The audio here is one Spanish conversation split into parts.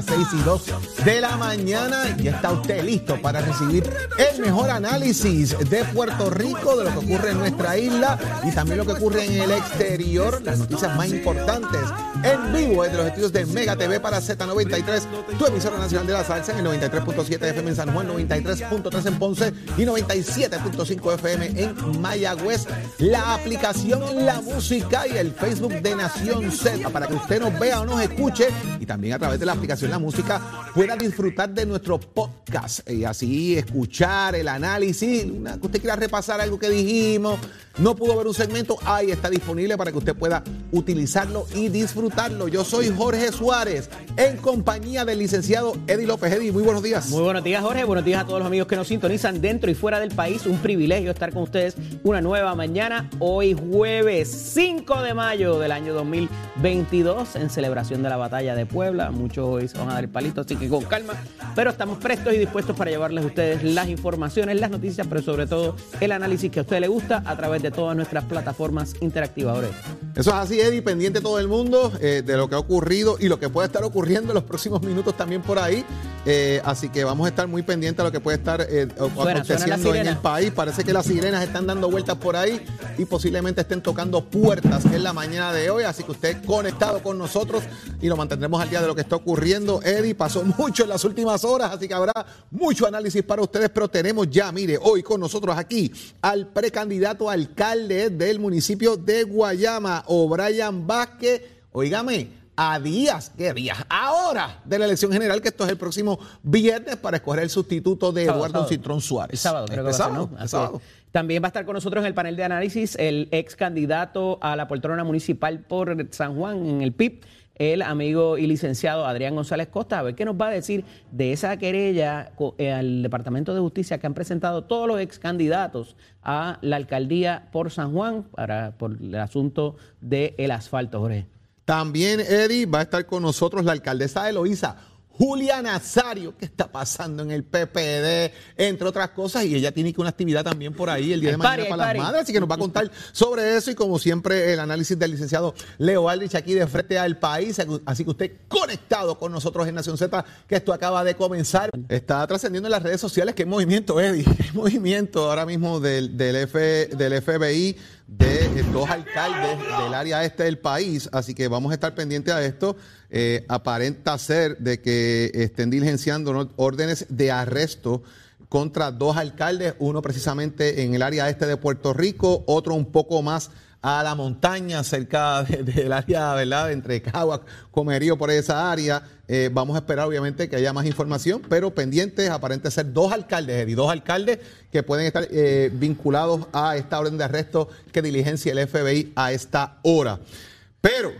Las 6 y 2 de la mañana. Ya está usted listo para recibir el mejor análisis de Puerto Rico, de lo que ocurre en nuestra isla y también lo que ocurre en el exterior, las noticias más importantes en vivo desde los estudios de Mega TV para Z93, tu emisora nacional de la salsa en el 93.7 FM en San Juan, 93.3 en Ponce y 97.5 FM en Mayagüez. La aplicación La Música y el Facebook de Nación Z para que usted nos vea o nos escuche y también a través de la aplicación La Música pueda disfrutar de nuestro podcast y así escuchar el análisis, que usted quiera repasar algo que dijimos, no pudo ver un segmento, ahí está disponible para que usted pueda utilizarlo y disfrutarlo. Yo soy Jorge Suárez en compañía del licenciado Eddie López. Eddie, muy buenos días. Muy buenos días, Jorge. Buenos días a todos los amigos que nos sintonizan dentro y fuera del país. Un privilegio estar con ustedes una nueva mañana. Hoy jueves 5 de mayo del año 2022 en celebración de la batalla de Puebla. Muchos hoy se van a dar el palito, así que con calma. Pero estamos prestos y dispuestos para llevarles a ustedes las informaciones, las noticias, pero sobre todo el análisis que a usted le gusta a través de todas nuestras plataformas interactivas. Eso es así, Eddie, pendiente todo el mundo eh, de lo que ha ocurrido y lo que puede estar ocurriendo en los próximos minutos también por ahí. Eh, así que vamos a estar muy pendientes a lo que puede estar eh, suena aconteciendo en el país. Parece que las sirenas están dando vueltas por ahí y posiblemente estén tocando puertas en la mañana de hoy. Así que usted conectado con nosotros y lo mantendremos al día de lo que está ocurriendo. Eddie pasó mucho en las últimas horas, así que habrá mucho análisis para ustedes, pero tenemos ya, mire, hoy con nosotros aquí al precandidato alcalde del municipio de Guayama, O'Brien Vázquez. Oígame, a días, ¿qué días? Ahora de la elección general, que esto es el próximo viernes para escoger el sustituto de Sábado, Eduardo sábado. Citrón Suárez. El sábado, creo que Este a ser, sábado, ¿no? este Así sábado. También va a estar con nosotros en el panel de análisis el ex candidato a la poltrona municipal por San Juan en el PIB, el amigo y licenciado Adrián González Costa, a ver qué nos va a decir de esa querella eh, al Departamento de Justicia que han presentado todos los ex candidatos a la alcaldía por San Juan para, por el asunto del asfalto, Jorge. También, Eddie, va a estar con nosotros la alcaldesa de Loíza, Julia Nazario, que está pasando en el PPD, entre otras cosas, y ella tiene que una actividad también por ahí el día de mañana party, para las madres, así que nos va a contar sobre eso y como siempre el análisis del licenciado Leo Aldrich aquí de frente al país, así que usted conectado con nosotros en Nación Z, que esto acaba de comenzar. Está trascendiendo en las redes sociales hay movimiento, Eddie, hay movimiento ahora mismo del, del, F, del FBI de dos alcaldes del área este del país, así que vamos a estar pendientes a esto. Eh, aparenta ser de que estén diligenciando órdenes de arresto contra dos alcaldes, uno precisamente en el área este de Puerto Rico, otro un poco más a la montaña, cerca de- del área, ¿verdad? Entre Caguas, Comerío, por esa área. Eh, vamos a esperar, obviamente, que haya más información, pero pendientes, aparente ser dos alcaldes, Eddie, dos alcaldes que pueden estar eh, vinculados a esta orden de arresto que diligencia el FBI a esta hora. Pero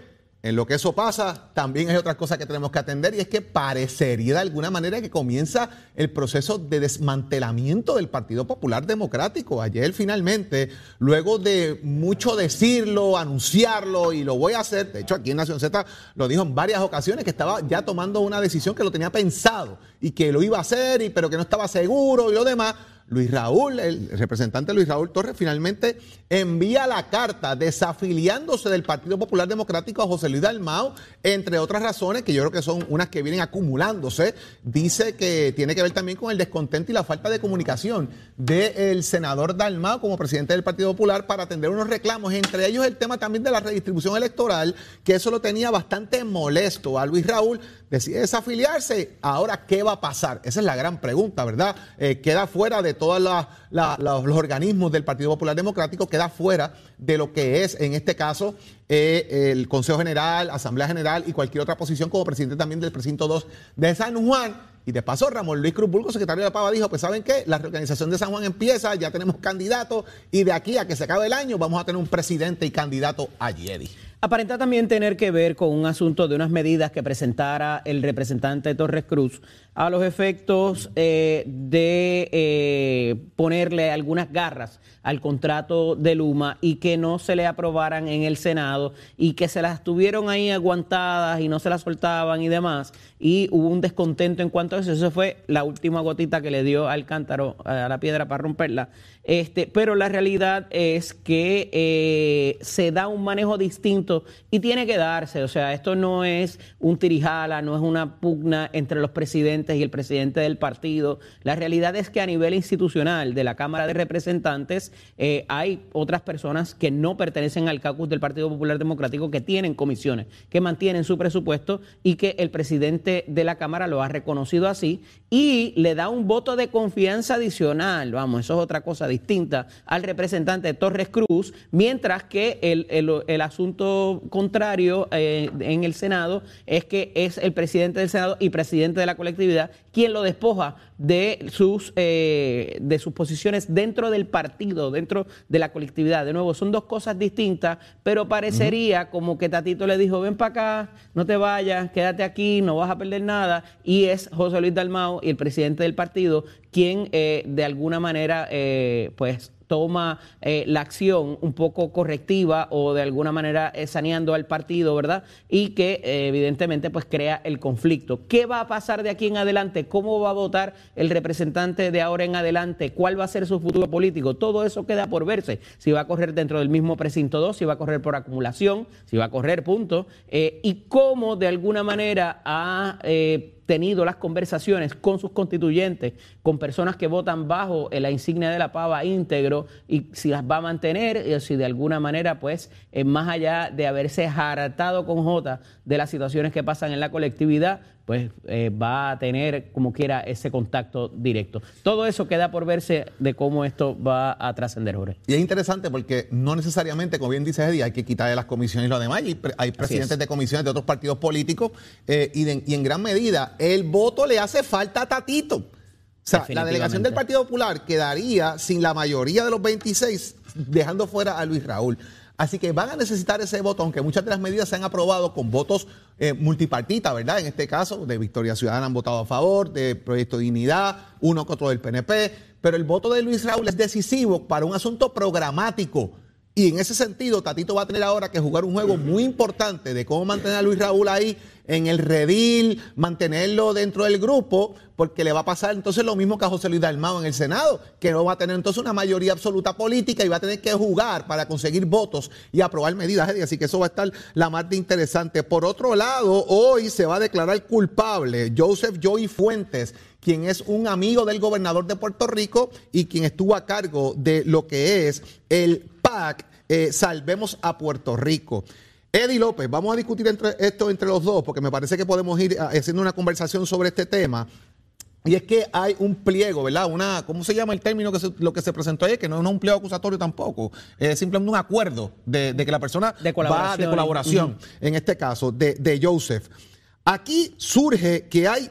en lo que eso pasa, también hay otra cosa que tenemos que atender y es que parecería de alguna manera que comienza el proceso de desmantelamiento del Partido Popular Democrático. Ayer finalmente, luego de mucho decirlo, anunciarlo y lo voy a hacer, de hecho aquí en Nación Z lo dijo en varias ocasiones que estaba ya tomando una decisión que lo tenía pensado y que lo iba a hacer, y, pero que no estaba seguro y lo demás. Luis Raúl, el representante Luis Raúl Torres, finalmente envía la carta desafiliándose del Partido Popular Democrático a José Luis Dalmao, entre otras razones, que yo creo que son unas que vienen acumulándose. Dice que tiene que ver también con el descontento y la falta de comunicación del senador Dalmao como presidente del Partido Popular para atender unos reclamos, entre ellos el tema también de la redistribución electoral, que eso lo tenía bastante molesto a Luis Raúl. Decide desafiliarse. Ahora, ¿qué va a pasar? Esa es la gran pregunta, ¿verdad? Eh, queda fuera de todos los organismos del Partido Popular Democrático, queda fuera de lo que es, en este caso, eh, el Consejo General, Asamblea General y cualquier otra posición como presidente también del precinto 2 de San Juan. Y de paso, Ramón Luis Cruz Burgo, secretario de Pava, dijo, pues ¿saben qué? La reorganización de San Juan empieza, ya tenemos candidatos y de aquí a que se acabe el año vamos a tener un presidente y candidato allí, Eddie. Aparenta también tener que ver con un asunto de unas medidas que presentara el representante Torres Cruz a los efectos eh, de eh, ponerle algunas garras al contrato de Luma y que no se le aprobaran en el Senado y que se las tuvieron ahí aguantadas y no se las soltaban y demás. Y hubo un descontento en cuanto a eso. Eso fue la última gotita que le dio al cántaro, a la piedra para romperla. Este, pero la realidad es que eh, se da un manejo distinto y tiene que darse. O sea, esto no es un tirijala, no es una pugna entre los presidentes y el presidente del partido. La realidad es que a nivel institucional de la Cámara de Representantes eh, hay otras personas que no pertenecen al caucus del Partido Popular Democrático que tienen comisiones, que mantienen su presupuesto y que el presidente de la Cámara lo ha reconocido así y le da un voto de confianza adicional. Vamos, eso es otra cosa distinta al representante Torres Cruz, mientras que el, asunto contrario eh, en el Senado es que es el presidente del Senado y presidente de la colectividad quien lo despoja de sus, eh, de sus posiciones dentro del partido, dentro de la colectividad. De nuevo, son dos cosas distintas, pero parecería como que Tatito le dijo, ven para acá, no te vayas, quédate aquí, no vas a perder nada. Y es José Luis Dalmao y el presidente del partido quien eh, de alguna manera, eh, pues toma eh, la acción un poco correctiva o de alguna manera eh, saneando al partido, ¿verdad? Y que eh, evidentemente pues crea el conflicto. ¿Qué va a pasar de aquí en adelante? ¿Cómo va a votar el representante de ahora en adelante? ¿Cuál va a ser su futuro político? Todo eso queda por verse. Si va a correr dentro del mismo precinto 2, si va a correr por acumulación, si va a correr punto, y cómo de alguna manera ha tenido las conversaciones con sus constituyentes, con personas que votan bajo la insignia de la pava íntegro y si las va a mantener, y si de alguna manera, pues, más allá de haberse hartado con J de las situaciones que pasan en la colectividad, pues eh, va a tener como quiera ese contacto directo. Todo eso queda por verse de cómo esto va a trascender, Jorge. Y es interesante porque no necesariamente, como bien dice Eddie, hay que quitarle las comisiones y lo demás. Y hay presidentes de comisiones de otros partidos políticos eh, y, en gran medida el voto le hace falta a Tatito. O sea, la delegación del Partido Popular quedaría sin la mayoría de los 26, dejando fuera a Luis Raúl. Así que van a necesitar ese voto, aunque muchas de las medidas se han aprobado con votos eh, multipartitas, ¿verdad? En este caso, de Victoria Ciudadana han votado a favor, de Proyecto Dignidad, uno otro del PNP, pero el voto de Luis Raúl es decisivo para un asunto programático. Y en ese sentido, Tatito va a tener ahora que jugar un juego muy importante de cómo mantener a Luis Raúl ahí en el redil, mantenerlo dentro del grupo, porque le va a pasar entonces lo mismo que a José Luis Dalmao en el Senado, que no va a tener entonces una mayoría absoluta política y va a tener que jugar para conseguir votos y aprobar medidas. Así que eso va a estar la más de interesante. Por otro lado, hoy se va a declarar culpable Joseph Joey Fuentes quien es un amigo del gobernador de Puerto Rico y quien estuvo a cargo de lo que es el PAC eh, Salvemos a Puerto Rico. Eddie López, vamos a discutir entre, esto entre los dos, porque me parece que podemos ir ah, haciendo una conversación sobre este tema. Y es que hay un pliego, ¿verdad? Una, ¿cómo se llama el término que lo que se presentó ayer? Que no es un pliego acusatorio tampoco, es simplemente un acuerdo de, que la persona de va de colaboración, en este caso, de, de Joseph. Aquí surge que hay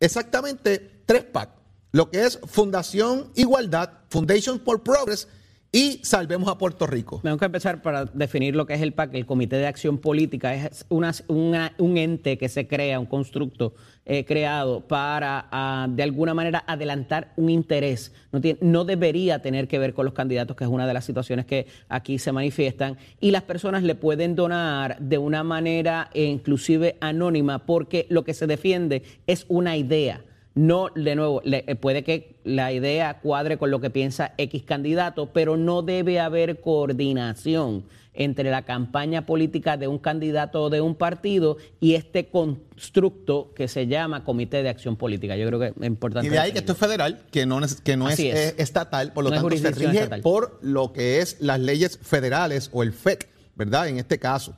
exactamente tres PAC, lo que es Fundación Igualdad, Foundation for Progress y salvemos a Puerto Rico. Tengo que empezar para definir lo que es el PAC. El Comité de Acción Política es un ente que se crea, un constructo eh, creado para, ah, de alguna manera, adelantar un interés. No, no debería tener que ver con los candidatos, que es una de las situaciones que aquí se manifiestan. Y las personas le pueden donar de una manera eh, inclusive anónima, porque lo que se defiende es una idea no, de nuevo, eh, puede que la idea cuadre con lo que piensa X candidato, pero no debe haber coordinación entre la campaña política de un candidato o de un partido y este constructo que se llama Comité de Acción Política. Yo creo que es importante. Y de ahí que esto es federal, que no, que no es, eh, estatal, por lo tanto se rige por lo que es las leyes federales o el FEC, ¿verdad? En este caso.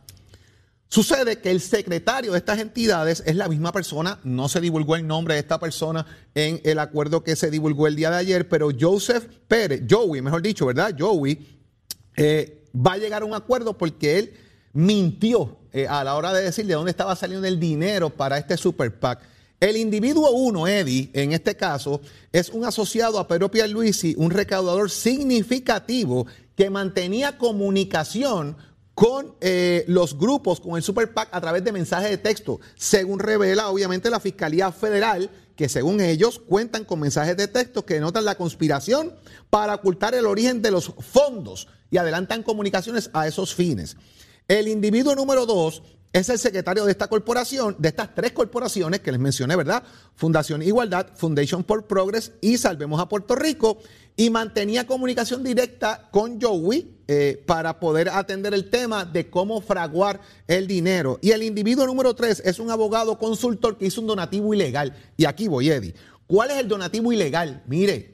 Sucede que el secretario de estas entidades es la misma persona, no se divulgó el nombre de esta persona en el acuerdo que se divulgó el día de ayer, pero Joseph Pérez, Joey, mejor dicho, ¿verdad? Joey eh, va a llegar a un acuerdo porque él mintió eh, a la hora de decir de dónde estaba saliendo el dinero para este super PAC. El individuo uno, Eddie, en este caso, es un asociado a Pedro Pierluisi, un recaudador significativo que mantenía comunicación con eh, los grupos, con el Super PAC a través de mensajes de texto, según revela obviamente la Fiscalía Federal que según ellos cuentan con mensajes de texto que denotan la conspiración para ocultar el origen de los fondos y adelantan comunicaciones a esos fines. El individuo número dos es el secretario de esta corporación, de estas tres corporaciones que les mencioné, ¿verdad? Fundación Igualdad, Foundation for Progress y Salvemos a Puerto Rico, y mantenía comunicación directa con Joey eh, para poder atender el tema de cómo fraguar el dinero. Y el individuo número tres es un abogado consultor que hizo un donativo ilegal. Y aquí voy, Eddie. ¿Cuál es el donativo ilegal? Mire,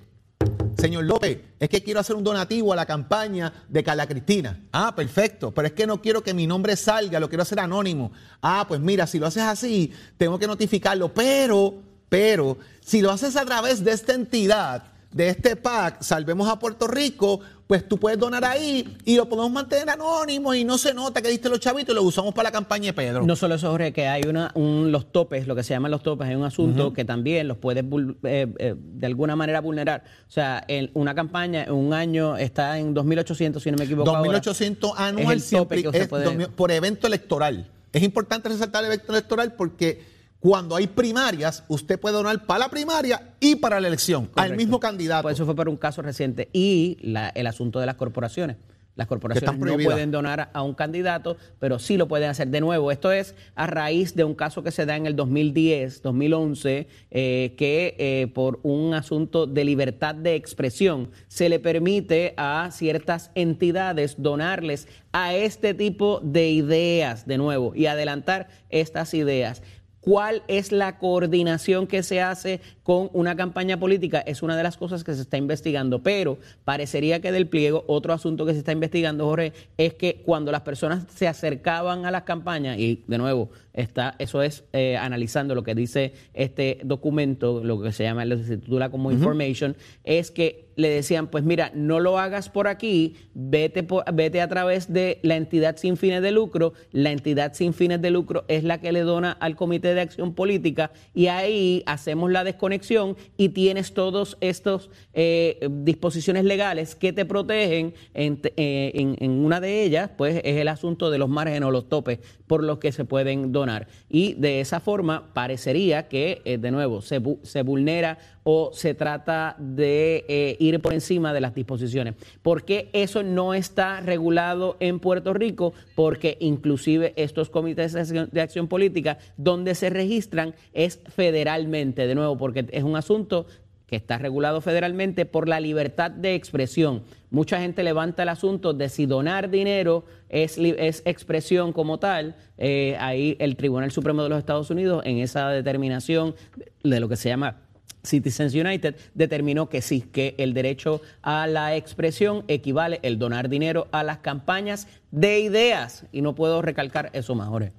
Señor López, es que quiero hacer un donativo a la campaña de Carla Cristina. Ah, perfecto, pero es que no quiero que mi nombre salga, lo quiero hacer anónimo. Ah, pues mira, si lo haces así, tengo que notificarlo, pero, pero, si lo haces a través de esta entidad, de este PAC, Salvemos a Puerto Rico, pues tú puedes donar ahí y lo podemos mantener anónimo y no se nota que diste los chavitos y lo usamos para la campaña de Pedro. No solo eso, Jorge, que hay una, un, los topes, lo que se llaman los topes, hay un asunto que también los puedes eh, eh, de alguna manera vulnerar. O sea, en una campaña, en un año está en 2.800, si no me equivoco. 2.800 anual es el tope siempre que usted es puede- por evento electoral. Es importante resaltar el evento electoral porque cuando hay primarias, usted puede donar para la primaria y para la elección, al mismo candidato. Pues eso fue por un caso reciente. Y la- el asunto de las corporaciones. Las corporaciones no pueden donar a un candidato, pero sí lo pueden hacer. De nuevo, esto es a raíz de un caso que se da en el 2010, 2011, eh, que eh, por un asunto de libertad de expresión se le permite a ciertas entidades donarles a este tipo de ideas, de nuevo, y adelantar estas ideas. ¿Cuál es la coordinación que se hace con una campaña política? Es una de las cosas que se está investigando, pero parecería que del pliego, otro asunto que se está investigando, Jorge, es que cuando las personas se acercaban a las campañas, y de nuevo, está, eso es eh, analizando lo que dice este documento, lo que se llama, lo que se titula como information, es que le decían, pues mira, no lo hagas por aquí, vete, por- vete a través de la entidad sin fines de lucro. La entidad sin fines de lucro es la que le dona al Comité de Acción Política y ahí hacemos la desconexión y tienes todos estos eh, disposiciones legales que te protegen. En, eh, en- en una de ellas, pues es el asunto de los márgenes o los topes por los que se pueden donar. Y de esa forma parecería que, eh, de nuevo, se, se vulnera o se trata de eh, ir por encima de las disposiciones. ¿Por qué eso no está regulado en Puerto Rico? Porque inclusive estos comités de acción política, donde se registran es federalmente, de nuevo, porque es un asunto que está regulado federalmente por la libertad de expresión. Mucha gente levanta el asunto de si donar dinero es, es expresión como tal. Eh, ahí el Tribunal Supremo de los Estados Unidos, en esa determinación de lo que se llama Citizens United, determinó que sí, que el derecho a la expresión equivale el donar dinero a las campañas de ideas. Y no puedo recalcar eso más, Jorge.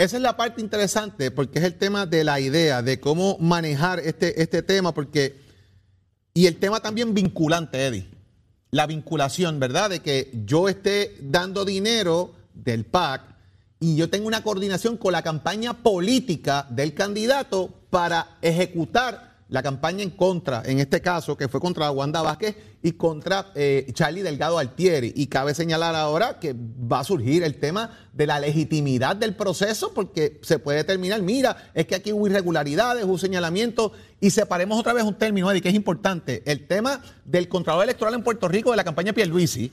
Esa es la parte interesante porque es el tema de la idea, de cómo manejar este, este tema, porque. Y el tema también vinculante, Eddie. La vinculación, ¿verdad? De que yo esté dando dinero del PAC y yo tengo una coordinación con la campaña política del candidato para ejecutar la campaña en contra, en este caso, que fue contra Wanda Vázquez y contra eh, Charlie Delgado Altieri. Y cabe señalar ahora que va a surgir el tema de la legitimidad del proceso, porque se puede determinar, mira, es que aquí hubo irregularidades, hubo señalamiento, y separemos otra vez un término, Eddie, que es importante, el tema del Contralor Electoral en Puerto Rico de la campaña Pierluisi,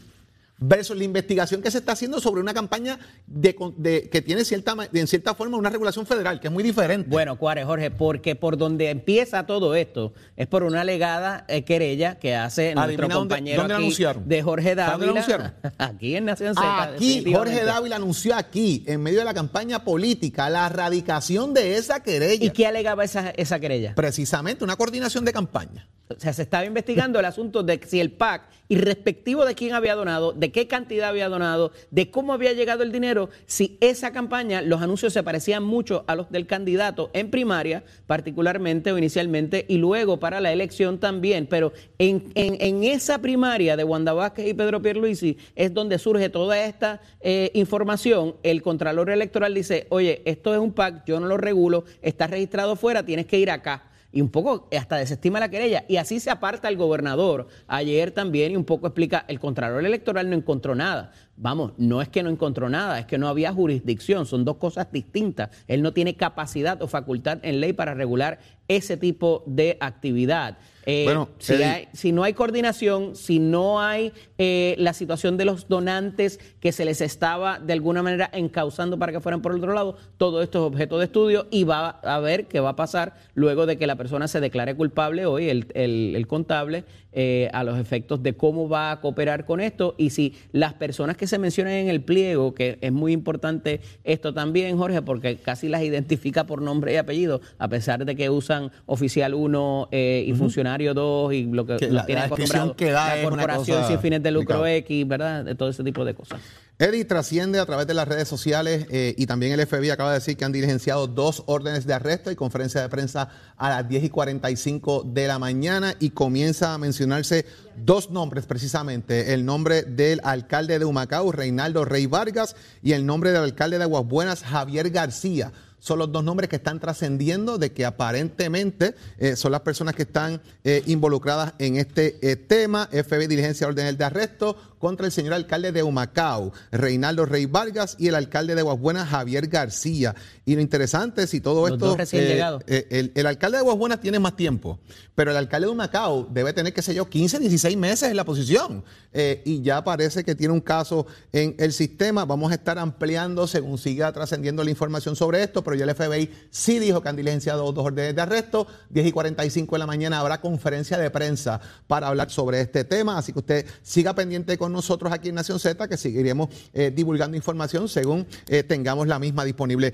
versus la investigación que se está haciendo sobre una campaña de, de- que tiene cierta, ma- en cierta forma una regulación federal, que es muy diferente. Bueno, Cuare, Jorge, porque por donde empieza todo esto es por una alegada eh, querella que hace nuestro dónde- compañero dónde aquí de Jorge ¿Sabe dónde la Dávila. anunciaron? Aquí en Nación Z. Aquí. Jorge Dávila anunció aquí, en medio de la campaña política, la erradicación de esa querella. ¿Y qué alegaba esa, esa querella? Precisamente una coordinación de campaña. O sea, se estaba investigando el asunto de si el PAC, irrespectivo de quién había donado, de qué cantidad había donado, de cómo había llegado el dinero, si esa campaña, los anuncios se parecían mucho a los del candidato en primaria, particularmente o inicialmente, y luego para la elección también. Pero en, en- en esa primaria de Wanda Vázquez y Pedro Pierluisi es donde surge toda esta eh, información. El Contralor Electoral dice, oye, esto es un PAC, yo no lo regulo, está registrado fuera, tienes que ir acá y un poco hasta desestima la querella. Y así se aparta el gobernador ayer también y un poco explica, el Contralor Electoral no encontró nada. Vamos, no es que no encontró nada, es que no había jurisdicción, son dos cosas distintas. Él no tiene capacidad o facultad en ley para regular ese tipo de actividad. Eh, Bueno, si, hay- si no hay coordinación, si no hay eh, la situación de los donantes que se les estaba de alguna manera encauzando para que fueran por el otro lado, todo esto es objeto de estudio y va a ver qué va a pasar luego de que la persona se declare culpable hoy, el, el- el contable, eh, a los efectos de cómo va a cooperar con esto y si las personas que se mencionan en el pliego, que es muy importante esto también, Jorge, porque casi las identifica por nombre y apellido, a pesar de que usan oficial 1 y funcionario 2 y lo que Que la- tienen la que da la corporación sin fines de lucro. X, ¿verdad? De todo ese tipo de cosas. Eddie trasciende a través de las redes sociales eh, y también el FBI acaba de decir que han diligenciado dos órdenes de arresto y conferencia de prensa a las 10 y 45 de la mañana y comienza a mencionarse dos nombres precisamente, el nombre del alcalde de Humacao, Reinaldo Rey Vargas, y el nombre del alcalde de Aguas Buenas, Javier García. Son los dos nombres que están trascendiendo de que aparentemente eh, son las personas que están eh, involucradas en este tema. FBI diligencia órdenes de arresto contra el señor alcalde de Humacao, Reinaldo Rey Vargas, y el alcalde de Aguasbuenas, Javier García. Y lo interesante es si todo Los esto... dos recién llegados. eh, el, el alcalde de Aguasbuenas tiene más tiempo, pero el alcalde de Humacao debe tener, qué sé yo, 15, 16 meses en la posición. Eh, y ya parece que tiene un caso en el sistema. Vamos a estar ampliando según siga trascendiendo la información sobre esto, pero ya el FBI sí dijo que han diligenciado dos órdenes de arresto. 10 y 45 de la mañana habrá conferencia de prensa para hablar sobre este tema. Así que usted siga pendiente con nosotros aquí en Nación Z, que seguiremos eh, divulgando información según eh, tengamos la misma disponible.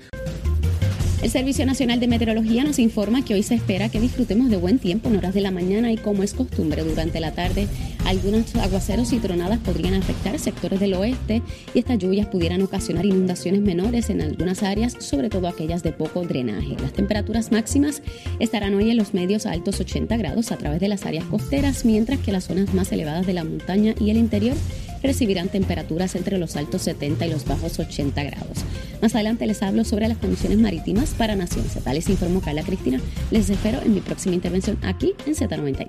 El Servicio Nacional de Meteorología nos informa que hoy se espera que disfrutemos de buen tiempo en horas de la mañana y como es costumbre durante la tarde, algunos aguaceros y tronadas podrían afectar sectores del oeste y estas lluvias pudieran ocasionar inundaciones menores en algunas áreas, sobre todo aquellas de poco drenaje. Las temperaturas máximas estarán hoy en los medios a altos 80 grados a través de las áreas costeras, mientras que las zonas más elevadas de la montaña y el interior recibirán temperaturas entre los altos 70 y los bajos 80 grados. Más adelante les hablo sobre las condiciones marítimas para Nación Z. Les informó Carla Cristina. Les espero en mi próxima intervención aquí en Z93.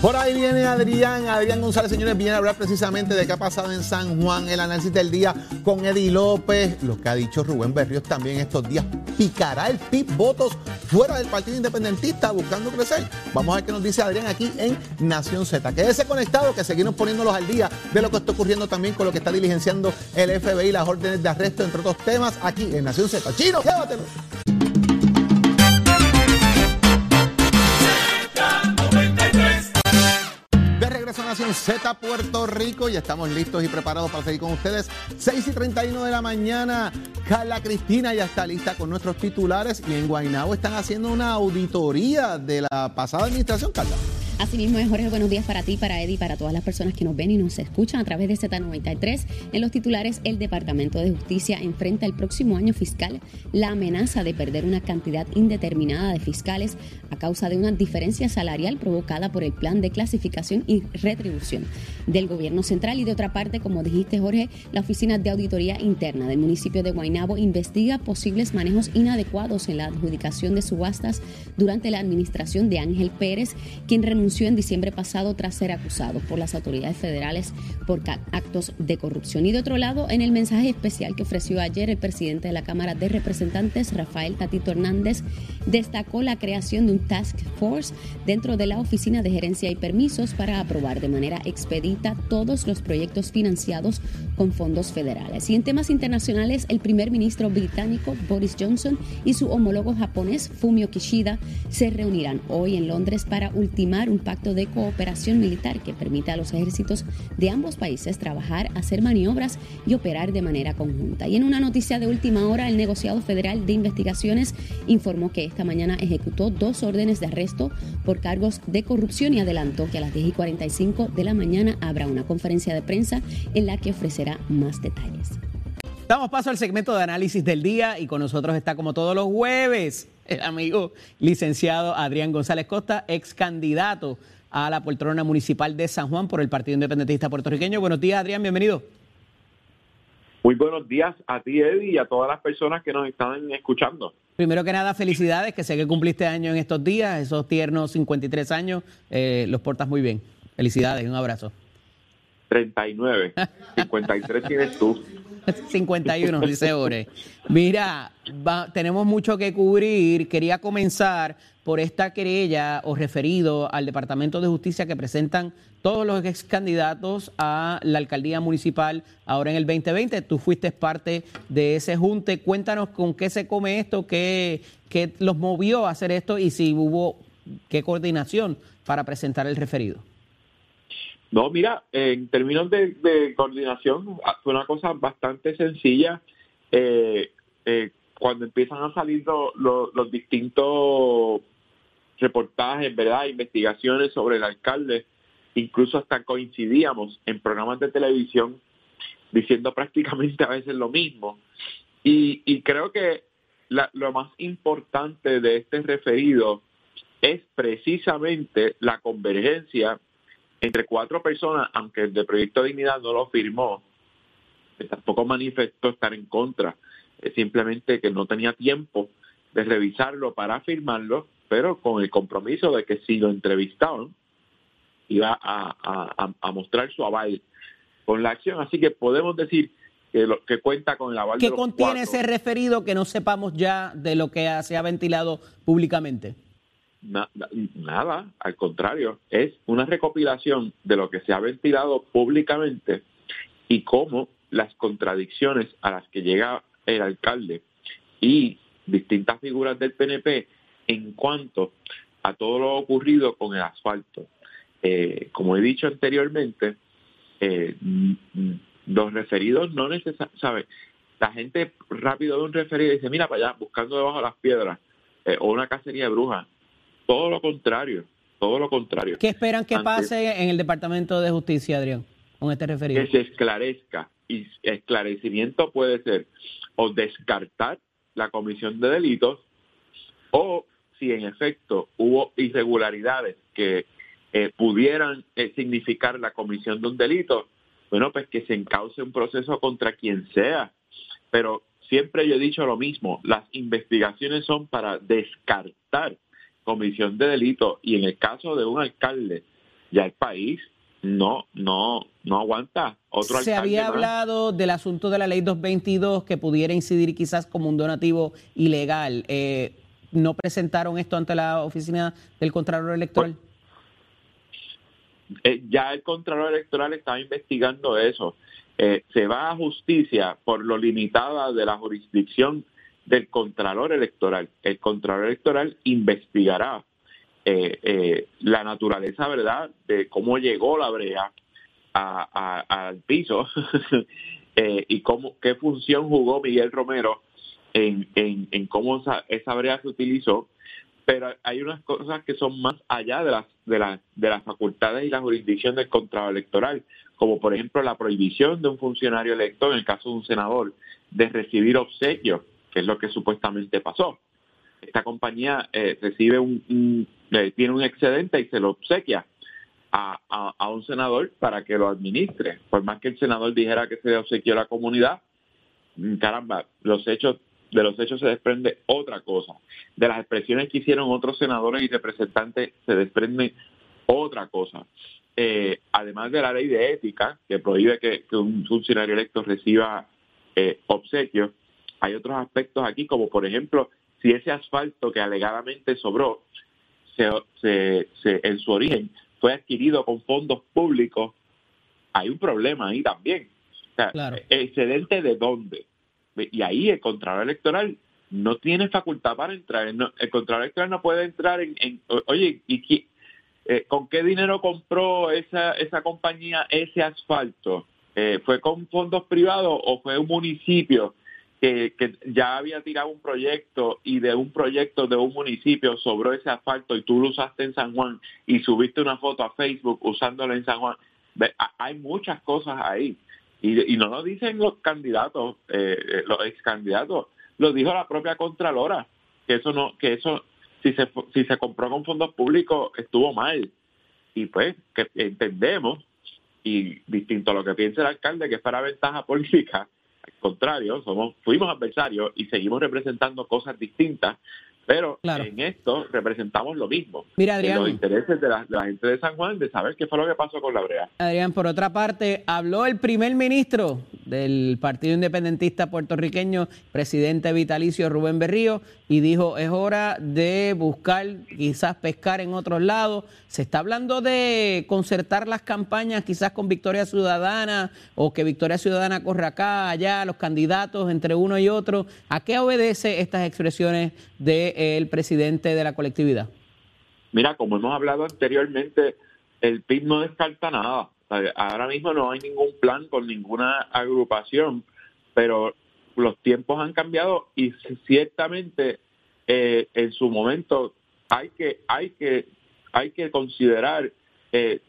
Por ahí viene Adrián, Adrián González, señores, viene a hablar precisamente de qué ha pasado en San Juan, el análisis del día con Eddie López, lo que ha dicho Rubén Berrios también estos días, picará el PIB votos fuera del Partido Independentista buscando crecer. Vamos a ver qué nos dice Adrián aquí en Nación Z. Quédese conectado que seguimos poniéndolos al día de lo que está ocurriendo también con lo que está diligenciando el FBI, las órdenes de arresto, entre otros temas, aquí en Nación Z. Chino, llévatelo. Z Puerto Rico y estamos listos y preparados para seguir con ustedes. 6 y 31 de la mañana. Carla Cristina ya está lista con nuestros titulares y en Guaynabo están haciendo una auditoría de la pasada administración, Carla. Asimismo, es Jorge, buenos días para ti, para Eddie, para todas las personas que nos ven y nos escuchan a través de Z93. En los titulares, el Departamento de Justicia enfrenta el próximo año fiscal la amenaza de perder una cantidad indeterminada de fiscales a causa de una diferencia salarial provocada por el plan de clasificación y retribución del gobierno central. Y de otra parte, como dijiste, Jorge, la Oficina de Auditoría Interna del municipio de Guaynabo investiga posibles manejos inadecuados en la adjudicación de subastas durante la administración de Ángel Pérez, quien renunció en diciembre pasado tras ser acusado por las autoridades federales por actos de corrupción. Y de otro lado, en el mensaje especial que ofreció ayer el presidente de la Cámara de Representantes, Rafael Tatito Hernández, destacó la creación de un task force dentro de la Oficina de Gerencia y Permisos para aprobar de manera expedita todos los proyectos financiados con fondos federales. Y en temas internacionales, el primer ministro británico Boris Johnson y su homólogo japonés Fumio Kishida se reunirán hoy en Londres para ultimar un pacto de cooperación militar que permita a los ejércitos de ambos países trabajar, hacer maniobras y operar de manera conjunta. Y en una noticia de última hora, el negociado federal de investigaciones informó que esta mañana ejecutó dos órdenes de arresto por cargos de corrupción y adelantó que a las 10 y 45 de la mañana habrá una conferencia de prensa en la que ofrecerá más detalles. Damos paso al segmento de análisis del día y con nosotros está como todos los jueves el amigo licenciado Adrián González Costa, ex candidato a la poltrona municipal de San Juan por el Partido Independentista Puertorriqueño. Buenos días, Adrián, bienvenido. Muy buenos días a ti, Eddie, y a todas las personas que nos están escuchando. Primero que nada, felicidades, que sé que cumpliste años en estos días, esos tiernos 53 años, eh, los portas muy bien. Felicidades, un abrazo. 39. 53 tienes tú. 51, dice Ore. Mira, tenemos mucho que cubrir. Quería comenzar por esta querella o referido al Departamento de Justicia que presentan todos los ex candidatos a la alcaldía municipal ahora en el 2020. Tú fuiste parte de ese junte. Cuéntanos con qué se come esto, qué los movió a hacer esto y si hubo qué coordinación para presentar el referido. No, mira, en términos de, coordinación ah, fue una cosa bastante sencilla. Eh, eh, cuando empiezan a salir lo- lo- los distintos reportajes, ¿verdad? Investigaciones sobre el alcalde, incluso hasta coincidíamos en programas de televisión diciendo prácticamente a veces lo mismo. Y, y creo que lo más importante de este referido es precisamente la convergencia entre cuatro personas, aunque el de Proyecto Dignidad no lo firmó, que tampoco manifestó estar en contra, es simplemente que no tenía tiempo de revisarlo para firmarlo, pero con el compromiso de que si lo entrevistaban, iba a, a- a- a mostrar su aval con la acción. Así que podemos decir que, lo, que cuenta con el aval de ¿Qué los contiene cuatro. ese referido que no sepamos ya de lo que se ha ventilado públicamente? Na- na- nada, al contrario, es una recopilación de lo que se ha ventilado públicamente y cómo las contradicciones a las que llega el alcalde y distintas figuras del PNP en cuanto a todo lo ocurrido con el asfalto. Eh, como he dicho anteriormente, eh, los referidos no necesariamente. La gente rápido de un referido dice, mira para allá, buscando debajo de las piedras, eh, o una cacería de brujas. Todo lo contrario, todo lo contrario. ¿Qué esperan que pase en el Departamento de Justicia, Adrián, con este referido? que se esclarezca. Y esclarecimiento puede ser o descartar la comisión de delitos o si en efecto hubo irregularidades que eh, pudieran eh, significar la comisión de un delito, bueno, pues que se encauce un proceso contra quien sea. Pero siempre yo he dicho lo mismo, las investigaciones son para descartar comisión de delito y en el caso de un alcalde, ya el país no no no aguanta otro Se había más. hablado del asunto de la ley 222 que pudiera incidir quizás como un donativo ilegal. Eh, ¿No presentaron esto ante la oficina del Contralor Electoral? Eh, ya el Contralor Electoral estaba investigando eso. Eh, se va a justicia por lo limitada de la jurisdicción del Contralor Electoral. El Contralor Electoral investigará eh, eh, la naturaleza, ¿verdad?, de cómo llegó la brea al piso eh, y cómo qué función jugó Miguel Romero en, en, en cómo esa, esa brea se utilizó pero hay unas cosas que son más allá de las de las de las facultades y la jurisdicción del contrato electoral, como por ejemplo la prohibición de un funcionario electo, en el caso de un senador, de recibir obsequios, que es lo que supuestamente pasó. Esta compañía eh, recibe un, un- eh, tiene un excedente y se lo obsequia a, a- un senador para que lo administre. Por más que el senador dijera que se le obsequió a la comunidad, mm, caramba, los hechos de los hechos se desprende otra cosa. De las expresiones que hicieron otros senadores y representantes se desprende otra cosa. Eh, además de la ley de ética, que prohíbe que, un funcionario electo reciba obsequios, hay otros aspectos aquí, como por ejemplo, si ese asfalto que alegadamente sobró, se, se- se- en su origen fue adquirido con fondos públicos, hay un problema ahí también. O sea, Claro. ¿excedente de dónde? Y ahí el Contralor Electoral no tiene facultad para entrar. No- el Contralor Electoral no puede entrar en, en- oye, ¿y qué- eh, con qué dinero compró esa, esa compañía ese asfalto? Eh, ¿Fue con fondos privados o fue un municipio que, ya había tirado un proyecto y de un proyecto de un municipio sobró ese asfalto y tú lo usaste en San Juan y subiste una foto a Facebook usándolo en San Juan? Hay muchas cosas ahí. Y, no lo dicen los candidatos, eh, eh, los ex candidatos, lo dijo la propia Contralora, que eso no, que eso, si se, si se compró con fondos públicos, estuvo mal. Y pues, que entendemos, y distinto a lo que piensa el alcalde, que es para ventaja política, contrario, somos, fuimos adversarios y seguimos representando cosas distintas, Pero Claro. en esto representamos lo mismo. Mira, En Adrián. Los intereses de la, de la gente de San Juan de saber qué fue lo que pasó con la brea. Adrián, por otra parte, habló el primer ministro del Partido Independentista puertorriqueño, presidente vitalicio Rubén Berrío, y dijo, es hora de buscar, quizás pescar en otros lados. Se está hablando de concertar las campañas quizás con Victoria Ciudadana o que Victoria Ciudadana corra acá, allá, los candidatos entre uno y otro. ¿A qué obedece estas expresiones del presidente de la colectividad? Mira, como hemos hablado anteriormente, el PIB no descarta nada. Ahora mismo no hay ningún plan con ninguna agrupación, pero los tiempos han cambiado y ciertamente eh, en su momento hay que hay que hay que considerar eh,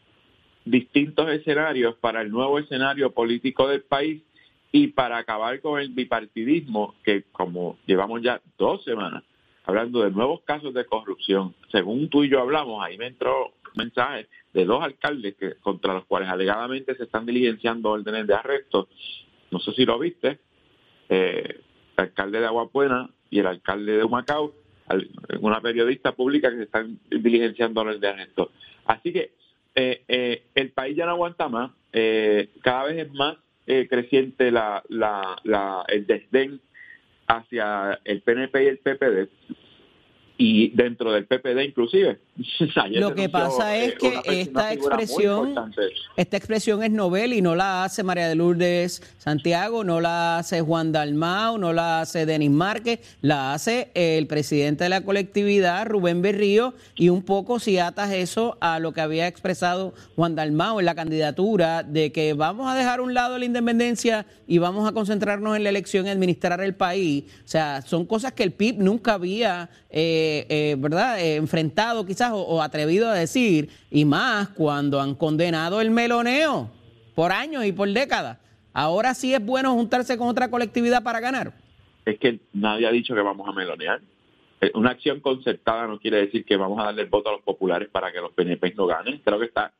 distintos escenarios para el nuevo escenario político del país y para acabar con el bipartidismo que como llevamos ya dos semanas hablando de nuevos casos de corrupción. Según tú y yo hablamos, ahí me entró mensaje de dos alcaldes que contra los cuales alegadamente se están diligenciando órdenes de arresto. No sé si lo viste. Eh, el alcalde de Aguapuena y el alcalde de Humacao, una periodista pública que se están diligenciando órdenes de arresto. Así que eh, eh, el país ya no aguanta más. Eh, cada vez es más creciente la, la, la, el desdén hacia el PNP y el PPD y dentro del PPD inclusive. Lo que pasa es eh, que una persona- esta expresión-. Esta expresión es novel y no la hace María de Lourdes Santiago, no la hace Juan Dalmau, no la hace Denis Márquez, la hace el presidente de la colectividad, Rubén Berrío, y un poco si atas eso a lo que había expresado Juan Dalmau en la candidatura de que vamos a dejar a un lado la independencia y vamos a concentrarnos en la elección y administrar el país. O sea, son cosas que el PIB nunca había, eh, eh, ¿verdad?, Eh, enfrentado quizás o, atrevido a decir, y más cuando han condenado el meloneo por años y por décadas. Ahora sí es bueno juntarse con otra colectividad para ganar. Es que nadie ha dicho que vamos a melonear. Eh, Una acción concertada no quiere decir que vamos a darle el voto a los populares para que los PNP no ganen. Creo que está,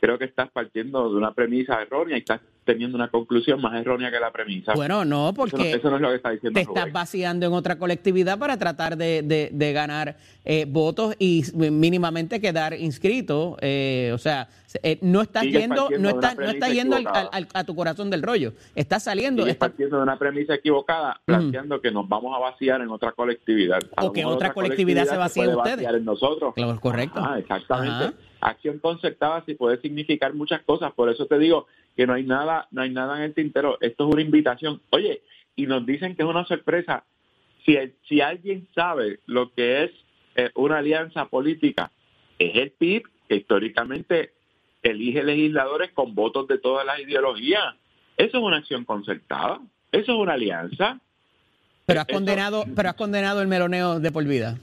creo que estás partiendo de una premisa errónea y estás teniendo una conclusión más errónea que la premisa. Bueno, no, eso, no, porque eso no es lo que está diciendo te estás Rubén. vaciando en otra colectividad para tratar de, de- de ganar eh, votos y mínimamente quedar inscrito. eh, o sea, eh, no estás Sigues yendo, no estás, no estás yendo al- a tu corazón del rollo. Estás saliendo. Estás- partiendo de una premisa equivocada, planteando que nos vamos a vaciar en otra colectividad. A O que mejor otra colectividad se vacía en ustedes. vaciar en nosotros. Claro, correcto. Ah, exactamente. Ajá. Acción concertada sí puede significar muchas cosas, por eso te digo que no hay nada, no hay nada en el tintero. Esto es una invitación. Oye, y nos dicen que es una sorpresa. Si el- si alguien sabe lo que es eh, una alianza política, es el PIB que históricamente elige legisladores con votos de todas las ideologías. Eso es una acción concertada. Eso es una alianza. Pero has Eso- condenado, pero has condenado el meloneo de por vida.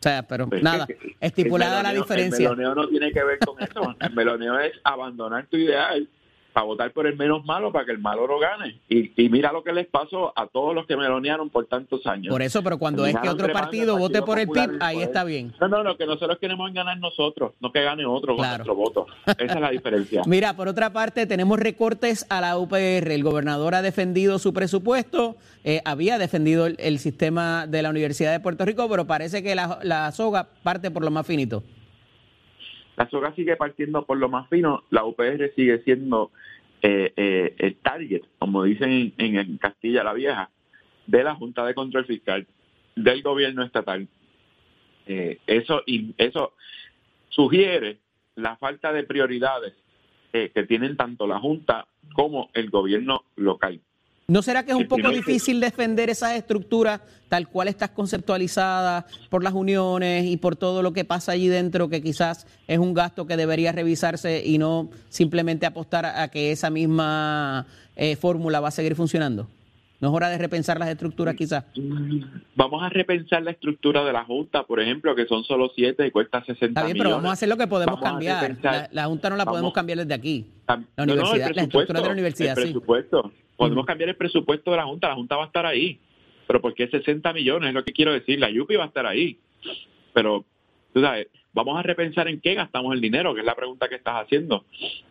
O sea, pero Pues nada, que- que- estipulada el la meloneo- diferencia. El meloneo no tiene que ver con eso. El meloneo es abandonar tu ideal para votar por el menos malo para que el malo lo gane. Y, y mira lo que les pasó a todos los que melonearon por tantos años. Por eso, pero cuando es que otro partido vote por el PIB, ahí está bien. No, no, lo que nosotros queremos es ganar nosotros, no que gane otro con Claro. nuestro voto. Esa es la diferencia. Mira, por otra parte, tenemos recortes a la UPR. El gobernador ha defendido su presupuesto, eh, había defendido el, el sistema de la Universidad de Puerto Rico, pero parece que la, la soga parte por lo más finito. La soga sigue partiendo por lo más fino, la UPR sigue siendo eh, eh, el target, como dicen en, Castilla la Vieja, de la Junta de Control Fiscal, del gobierno estatal. Eh, eso, sugiere la falta de prioridades que tienen tanto la Junta como el gobierno local. ¿No será que es un poco difícil defender esas estructuras tal cual estás conceptualizadas por las uniones y por todo lo que pasa allí dentro, que quizás es un gasto que debería revisarse y no simplemente apostar a, que esa misma eh, fórmula va a seguir funcionando? ¿No es hora de repensar las estructuras quizás? Vamos a repensar la estructura de la Junta, por ejemplo, que son solo siete y cuesta 60 Está bien, millones. pero vamos a hacer lo que podemos Vamos cambiar. La, la Junta no la vamos- podemos cambiar desde aquí. La no, no, el universidad, la estructura de la universidad, el sí. presupuesto. Podemos cambiar el presupuesto de la Junta, la Junta va a estar ahí. Pero ¿por qué 60 millones? Es lo que quiero decir. La YUPI va a estar ahí. Pero Tú sabes, vamos a repensar en qué gastamos el dinero, que es la pregunta que estás haciendo.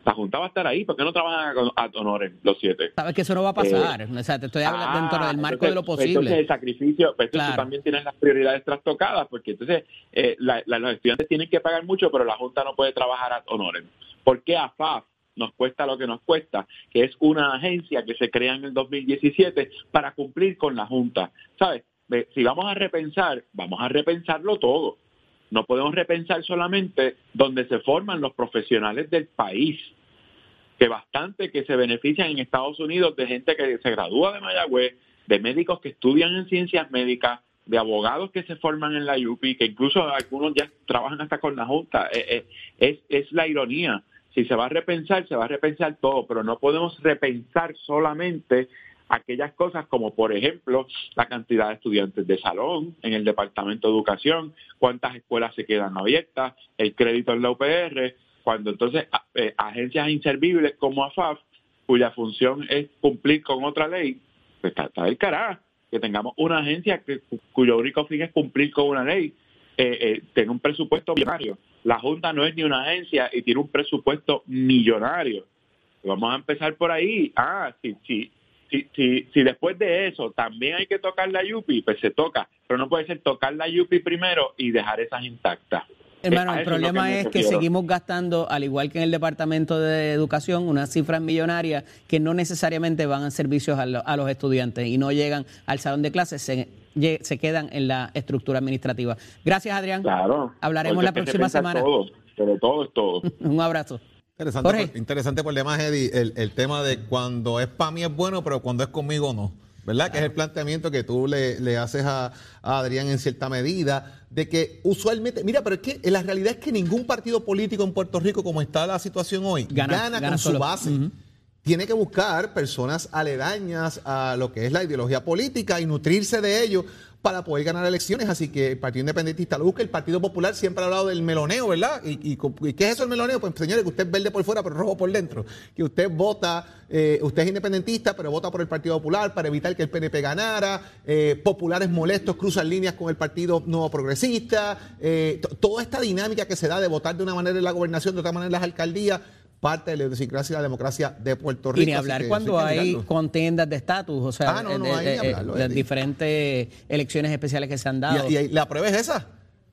La Junta va a estar ahí, ¿por qué no trabajan a, a honores los siete? Sabes que eso no va a pasar. o sea, te estoy hablando Ah, dentro del marco entonces- de lo pues posible. Entonces el sacrificio, pues Claro. tú también tienes las prioridades trastocadas, porque entonces eh, la- la- los estudiantes tienen que pagar mucho, pero la Junta no puede trabajar a honores. ¿Por qué AFAF nos cuesta lo que nos cuesta? Que es una agencia que se crea en el 2017 para cumplir con la Junta. ¿Sabes? Si vamos a repensar, vamos a repensarlo todo. No podemos repensar solamente donde se forman los profesionales del país que bastante que se benefician en Estados Unidos de gente que se gradúa de Mayagüez, de médicos que estudian en ciencias médicas, de abogados que se forman en la UPI, que incluso algunos ya trabajan hasta con la Junta. Eh, eh, es, es la ironía. Si se va a repensar, se va a repensar todo, pero no podemos repensar solamente aquellas cosas como, por ejemplo, la cantidad de estudiantes de salón en el Departamento de Educación, cuántas escuelas se quedan abiertas, el crédito en la UPR, cuando entonces eh, agencias inservibles como AFAF, cuya función es cumplir con otra ley, pues está, del carajo que tengamos una agencia que, cu- cuyo único fin es cumplir con una ley, eh, eh, tener un presupuesto millonario. La Junta no es ni una agencia y tiene un presupuesto millonario. Vamos a empezar por ahí. Ah, si, si, si, si, si después de eso también hay que tocar la UPI, pues se toca. Pero no puede ser tocar la UPI primero y dejar esas intactas. Hermano, Eh, a el eso es problema me es que seguimos gastando, al igual que en el Departamento de Educación, unas cifras millonarias que no necesariamente van a servicios a, lo- a los estudiantes y no llegan al salón de clases, se, se quedan en la estructura administrativa. Gracias, Adrián. Claro. Hablaremos la próxima semana. Todo, pero todo es todo. Un abrazo. Interesante, Jorge. por, interesante por demás, Eddie, el, el tema de cuando es para mí es bueno, pero cuando es conmigo no. ¿Verdad? Que es el planteamiento que tú le, le haces a, a Adrián en cierta medida, de que usualmente, mira, pero es que la realidad es que ningún partido político en Puerto Rico, como está la situación hoy, Gana- gana, gana con solo. su base. Tiene que buscar personas aledañas a lo que es la ideología política y nutrirse de ello para poder ganar elecciones. Así que el Partido Independentista lo busca. El Partido Popular siempre ha hablado del meloneo, ¿verdad? ¿Y, qué es eso el meloneo? Pues señores, que usted es verde por fuera, pero rojo por dentro. Que usted vota, eh, usted es independentista, pero vota por el Partido Popular para evitar que el PNP ganara. Eh, populares molestos cruzan líneas con el Partido Nuevo Progresista. Eh, to- toda esta dinámica que se da de votar de una manera en la gobernación, de otra manera en las alcaldías, parte de la idiosincrasia y la democracia de Puerto Rico. Y ni hablar que cuando hay que contiendas de estatus, o sea, Ah, no, no, de- ahí de- ni hablarlo, de Eddie. diferentes elecciones especiales que se han dado. Y, y la prueba es esa.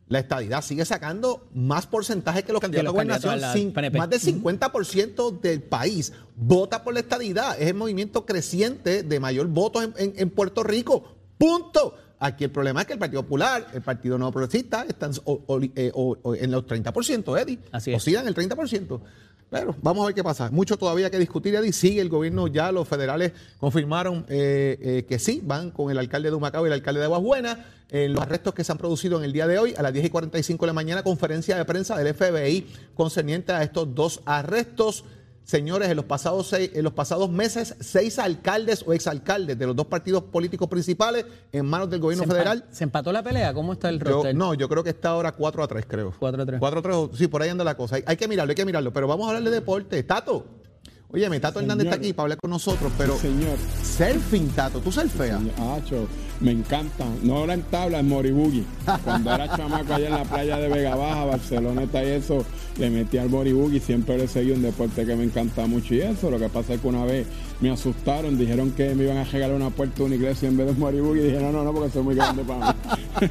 La estadidad sigue sacando más porcentaje que los candidatos los a gobernación. candidatos a la más del 50% del país vota por la estadidad. Es el movimiento creciente de mayor votos en, en- en Puerto Rico. Punto. Aquí el problema es que el Partido Popular, el Partido Nuevo Progresista están o- o- eh, o en los 30%, Eddie. Así es. Oscilan el 30%. Pero vamos a ver qué pasa. Mucho todavía que discutir, Eddie. Sigue el gobierno, ya los federales confirmaron eh, eh, que sí, van con el alcalde de Humacao y el alcalde de Aguajuena. En los arrestos que se han producido en el día de hoy, a las 10 y 45 de la mañana, conferencia de prensa del FBI concerniente a estos dos arrestos. Señores, en los pasados seis- en los pasados meses, seis alcaldes o exalcaldes de los dos partidos políticos principales en manos del gobierno ¿Se empa- federal. ¿Se empató la pelea? ¿Cómo está el Yo- roster? no, yo creo que está ahora 4 a 3, creo. 4 a 3. 4 a 3, sí, por ahí anda la cosa. Hay, hay que mirarlo, hay que mirarlo. Pero vamos a hablar de deporte. Tato. Óyeme, Tato Hernández está aquí para hablar con nosotros, pero Sí, señor. surfing, Tato, ¿tú surfeas? Acho, me encanta. No ahora en tabla, en Moribugi. Cuando era chamaco allá en la playa de Vega Baja, Barceloneta y eso, le metí al Moribugi. Siempre le seguí un deporte que me encanta mucho y eso. Lo que pasa es que una vez me asustaron, dijeron que me iban a regalar una puerta de una iglesia en vez de un Moribugi. Y dije, no, no, no, porque soy muy grande para mí.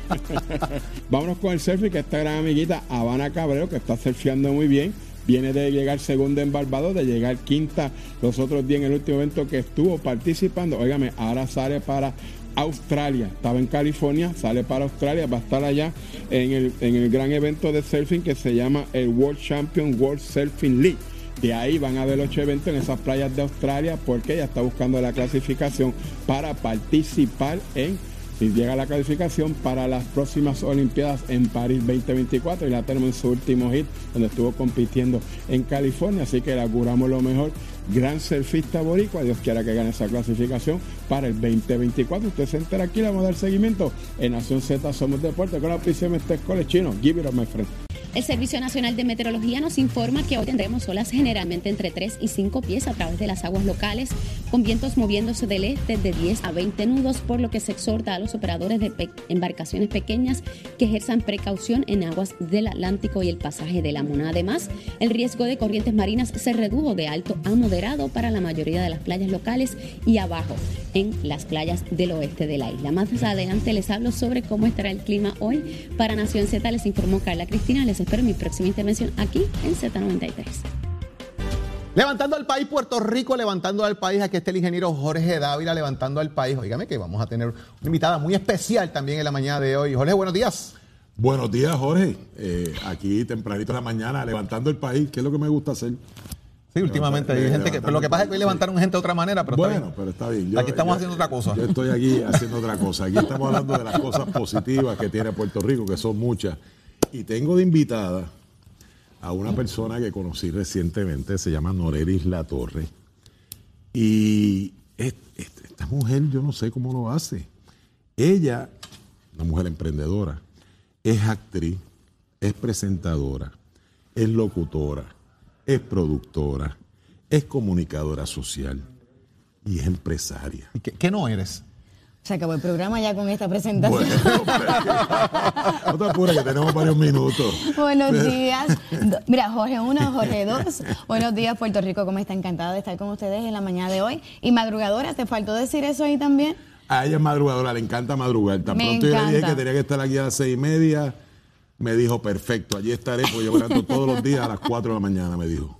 Vámonos con el surfing, que esta gran amiguita Habana Cabrero, que está surfeando muy bien. Viene de llegar segunda en Barbados, de llegar quinta los otros días en el último evento que estuvo participando. Óigame, ahora sale para Australia. Estaba en California, sale para Australia, va a estar allá en el, en el gran evento de surfing que se llama el World Champion World Surfing League. De ahí van a haber ocho eventos en esas playas de Australia porque ella está buscando la clasificación para participar en si llega la clasificación para las próximas Olimpiadas en París 2024 y la tenemos en su último hit donde estuvo compitiendo en California, así que le auguramos lo mejor. Gran surfista boricua, Dios quiera que gane esa clasificación para el 2024. Usted se entera aquí, le vamos a dar seguimiento en Nación Z Somos Deporte con la auspicio de este College Chino. Give it up, my friend. El Servicio Nacional de Meteorología nos informa que hoy tendremos olas generalmente entre 3 y 5 pies a través de las aguas locales con vientos moviéndose del este de 10 a 20 nudos, por lo que se exhorta a los operadores de embarcaciones pequeñas que ejerzan precaución en aguas del Atlántico y el pasaje de la Mona. Además, el riesgo de corrientes marinas se redujo de alto a moderado para la mayoría de las playas locales y abajo en las playas del oeste de la isla. Más adelante les hablo sobre cómo estará el clima hoy. Para Nación Z les informó Carla Cristina. Les espero en mi próxima intervención aquí en Z93. Levantando al país, Puerto Rico, levantando al país. Aquí está el ingeniero Jorge Dávila levantando al país. Óigame que vamos a tener una invitada muy especial también en la mañana de hoy. Jorge, buenos días. Buenos días, Jorge. Eh, aquí tempranito en la mañana, levantando el país, que es lo que me gusta hacer. Sí, últimamente hay Eh, gente que. Pero lo que pasa es que hoy levantaron gente de otra manera, pero está bueno, bien. pero está bien. Yo- Aquí estamos yo- haciendo otra cosa. Yo estoy aquí haciendo otra cosa. Aquí estamos hablando de las cosas positivas que tiene Puerto Rico, que son muchas. Y tengo de invitada a una persona que conocí recientemente, se llama Noreris La Torre. Y es- es- esta mujer, yo no sé cómo lo hace. Ella, una mujer emprendedora, es actriz, es presentadora, es locutora, es productora, es comunicadora social y es empresaria. ¿Y ¿Qué, qué no eres? Se acabó el programa ya con esta presentación. No te apures que tenemos varios minutos. Buenos días. Mira, Jorge 1, Jorge 2. Buenos días, Puerto Rico. ¿Cómo está? Encantada de estar con ustedes en la mañana de hoy. Y madrugadora, ¿te faltó decir eso ahí también? A ella es madrugadora, le encanta madrugar. Tan Me pronto yo le dije encanta. que tenía que estar aquí a las seis y media, me dijo, perfecto, allí estaré, porque yo me levanto todos los días a las cuatro de la mañana, me dijo.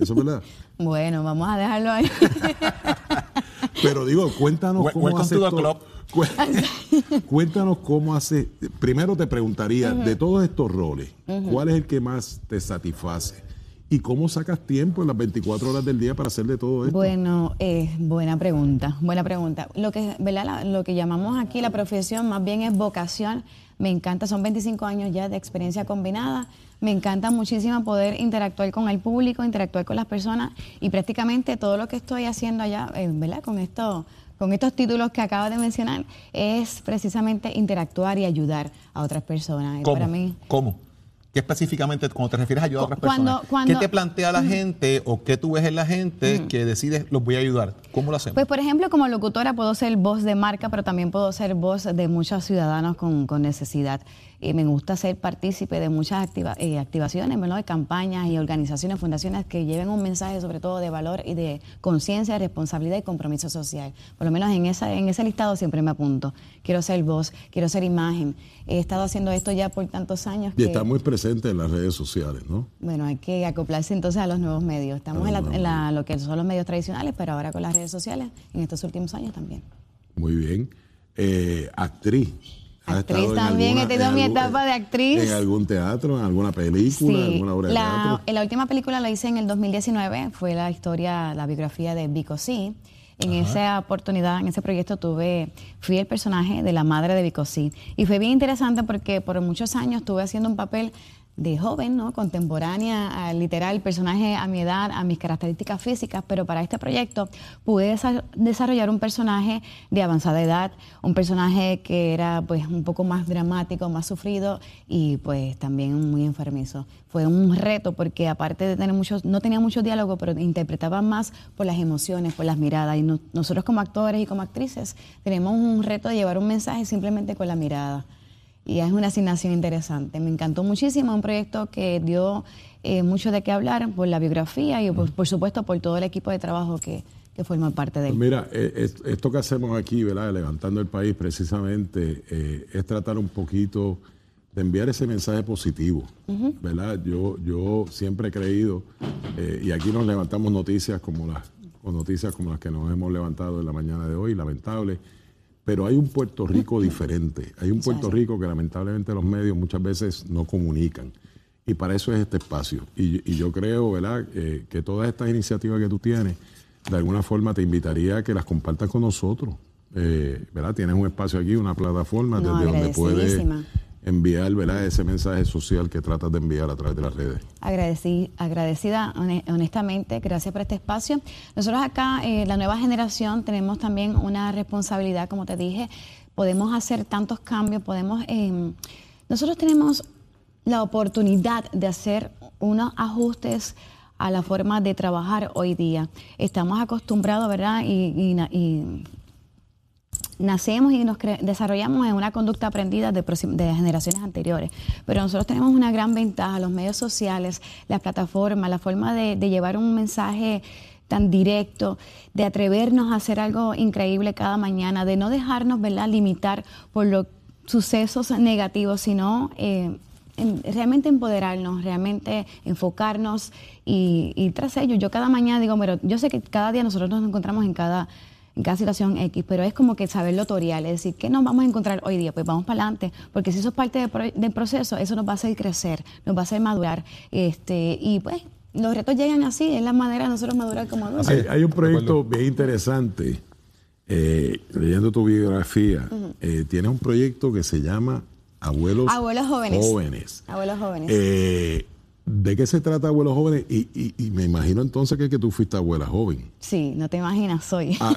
¿Eso es verdad? Bueno, vamos a dejarlo ahí. Pero digo, cuéntanos cómo welcome hace to the esto- club. Cué- Cuéntanos cómo hace. Primero te preguntaría, de todos estos roles, ¿cuál es el que más te satisface? ¿Y cómo sacas tiempo en las 24 horas del día para hacer de todo esto? Bueno, eh, buena pregunta, buena pregunta. Lo que, ¿verdad? La- lo que llamamos aquí la profesión más bien es vocación. Me encanta, son 25 años ya de experiencia combinada. Me encanta muchísimo poder interactuar con el público, interactuar con las personas y prácticamente todo lo que estoy haciendo allá, eh, ¿verdad? Con esto, con estos títulos que acabas de mencionar, es precisamente interactuar y ayudar a otras personas. Y ¿Cómo? Para mí, ¿Cómo? ¿Qué específicamente cuando te refieres a ayudar a otras Cuando- personas? cuando- ¿Qué te plantea la gente o qué tú ves en la gente que decides los voy a ayudar? ¿Cómo lo hacemos? Pues, por ejemplo, como locutora puedo ser voz de marca, pero también puedo ser voz de muchos ciudadanos con, con necesidad. Y me gusta ser partícipe de muchas activa- eh, activaciones, ¿verdad? de campañas y organizaciones, fundaciones que lleven un mensaje sobre todo de valor y de conciencia, responsabilidad y compromiso social. Por lo menos en, esa, en ese listado siempre me apunto. Quiero ser voz, quiero ser imagen. He estado haciendo esto ya por tantos años Y que... está muy presente en las redes sociales, ¿no? Bueno, hay que acoplarse entonces a los nuevos medios. Estamos en, la- en la- lo que son los medios tradicionales, pero ahora con las redes sociales, en estos últimos años también. Muy bien. Eh, actriz. ¿Has Actriz en también, he alguna- tenido en mi algún- etapa de actriz. ¿En algún teatro, en alguna película, en alguna obra de la, teatro? la última película la hice en el 2019, fue la historia, la biografía de Vico C. En esa oportunidad, en ese proyecto tuve, fui el personaje de la madre de Vico C. Y fue bien interesante porque por muchos años estuve haciendo un papel de joven, ¿no? contemporánea, literal, personaje a mi edad, a mis características físicas, pero para este proyecto pude desa- desarrollar un personaje de avanzada edad, un personaje que era pues un poco más dramático, más sufrido y pues también muy enfermizo. Fue un reto porque aparte de tener muchos, no tenía mucho diálogo, pero interpretaba más por las emociones, por las miradas y no- nosotros como actores y como actrices tenemos un reto de llevar un mensaje simplemente con la mirada y es una asignación interesante. Me encantó muchísimo, un proyecto que dio eh, mucho de qué hablar por la biografía y por, por supuesto por todo el equipo de trabajo que, que forma parte de Pues él. mira, eh, es- esto que hacemos aquí, ¿verdad? Levantando el país, precisamente, eh, es tratar un poquito de enviar ese mensaje positivo, ¿verdad? Yo, yo siempre he creído, eh, y aquí nos levantamos noticias como las, o noticias como las que nos hemos levantado en la mañana de hoy, lamentable, pero hay un Puerto Rico diferente, hay un Puerto Rico que lamentablemente los medios muchas veces no comunican. Y para eso es este espacio. Y, y yo creo, ¿verdad?, eh, que todas estas iniciativas que tú tienes, de alguna forma te invitaría a que las compartas con nosotros. Eh, ¿Verdad? Tienes un espacio aquí, una plataforma No, desde donde puedes. Enviar, ¿verdad?, ese mensaje social que tratas de enviar a través de las redes. Agradeci- agradecida hone- honestamente, gracias por este espacio. Nosotros acá, eh, la nueva generación, tenemos también una responsabilidad, como te dije, podemos hacer tantos cambios, podemos, eh, nosotros tenemos la oportunidad de hacer unos ajustes a la forma de trabajar hoy día. Estamos acostumbrados, ¿verdad? Y, y nacemos y nos desarrollamos en una conducta aprendida de, generaciones anteriores. Pero nosotros tenemos una gran ventaja, los medios sociales, las plataformas, la forma de, llevar un mensaje tan directo, de atrevernos a hacer algo increíble cada mañana, de no dejarnos limitar por los sucesos negativos, sino eh, en- realmente empoderarnos, realmente enfocarnos y, y tras ello, yo cada mañana digo, pero yo sé que cada día nosotros nos encontramos en cada cada situación X, pero es como que saberlo torear, es decir, ¿qué nos vamos a encontrar hoy día? Pues vamos para adelante, porque si eso es parte de pro- del proceso, eso nos va a hacer crecer, nos va a hacer madurar, este, y pues los retos llegan así, es la manera de nosotros madurar como adultos. Hay, hay un proyecto bien interesante, eh, leyendo tu biografía, eh, tienes un proyecto que se llama Abuelos, Abuelos jóvenes. Jóvenes. Abuelos jóvenes. Eh, ¿De qué se trata Abuelos Jóvenes? Y, y- y me imagino entonces que, que tú fuiste abuela joven. sí, no te imaginas, soy. Ah,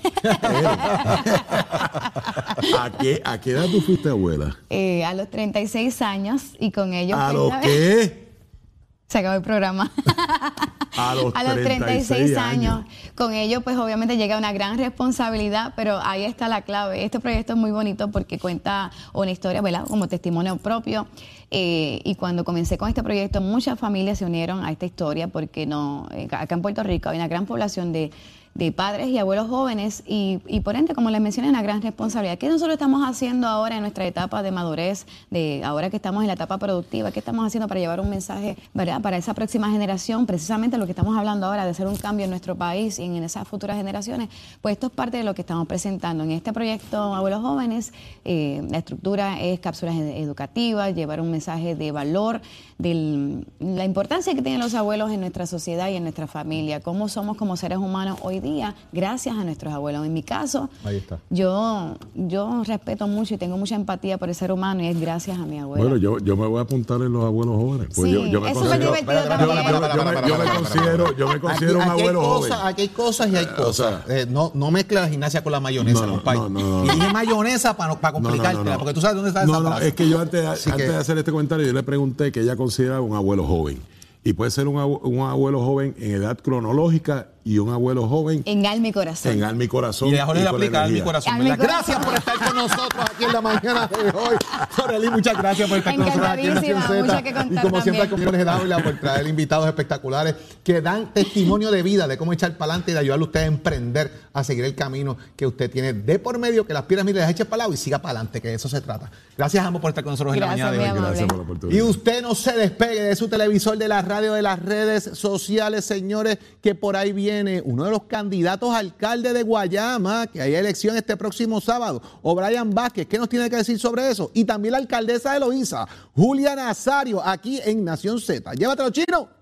¿A qué, ¿A qué edad tú fuiste abuela? Eh, a los 36 años y con ellos... ¿A los qué? Se acabó el programa. A los, a los 36 años. Con ello, pues obviamente llega una gran responsabilidad, pero ahí está la clave. Este proyecto es muy bonito porque cuenta una historia, ¿verdad? Como testimonio propio. Eh, y cuando comencé con este proyecto, muchas familias se unieron a esta historia porque no, eh, acá en Puerto Rico hay una gran población de, de padres y abuelos jóvenes y, por ende, como les mencioné, una gran responsabilidad. ¿Qué nosotros estamos haciendo ahora en nuestra etapa de madurez, de ahora que estamos en la etapa productiva? ¿Qué estamos haciendo para llevar un mensaje, verdad, para esa próxima generación? Precisamente lo que estamos hablando ahora de hacer un cambio en nuestro país y en esas futuras generaciones, pues esto es parte de lo que estamos presentando en este proyecto Abuelos Jóvenes. eh, la estructura es cápsulas ed- educativas, llevar un mensaje de valor, de la importancia que tienen los abuelos en nuestra sociedad y en nuestra familia, cómo somos como seres humanos hoy día gracias a nuestros abuelos. En mi caso, Ahí está. yo, yo respeto mucho y tengo mucha empatía por el ser humano y es gracias a mi abuela. Bueno, yo, yo me voy a apuntar en los abuelos jóvenes. Pues Sí, yo, yo me divertido yo- también. yo- yo me- considero, yo me Aquí, considero un aquí hay abuelo joven. cosas, aquí hay cosas y hay o cosas. sea- Eh, no, no mezcla la gimnasia con la mayonesa, No, no, compadre. no, no, no. Y dije mayonesa para, para No, no, no, complicártela, no. porque tú sabes dónde está No, esa no, frase. es que yo antes, antes que- de hacer este comentario, yo le pregunté que ella considera un abuelo joven. Y puede ser un, un abuelo joven en edad cronológica y un abuelo joven En alma y corazón. en alma y corazón. Y a Jorge le con aplica al mi energía. corazón. Al mi ¿verdad? corazón. Gracias por estar con nosotros aquí en la mañana de hoy. Soreli, muchas gracias por estar con nosotros aquí en Nación Encantadísima, Z. mucho que contar Y como siempre, con Jorge Dávila por traer invitados espectaculares que dan testimonio de vida, de cómo echar para adelante y de ayudarle a usted a emprender, a seguir el camino que usted tiene de por medio, que las piernas mire, las eche para el lado y siga para adelante, que de eso se trata. Gracias a ambos por estar con nosotros Gracias, en la mañana de hoy. amable. Gracias por la oportunidad. Y usted no se despegue de su televisor, de la radio, de las redes sociales, señores, que por ahí viene uno de los candidatos a alcalde de Guayama, que hay elección este próximo sábado, O'Brien Vázquez. ¿Qué nos tiene que decir sobre eso? Y también la alcaldesa de Loíza, Julia Nazario, aquí en Nación Z. Llévatelo, chino.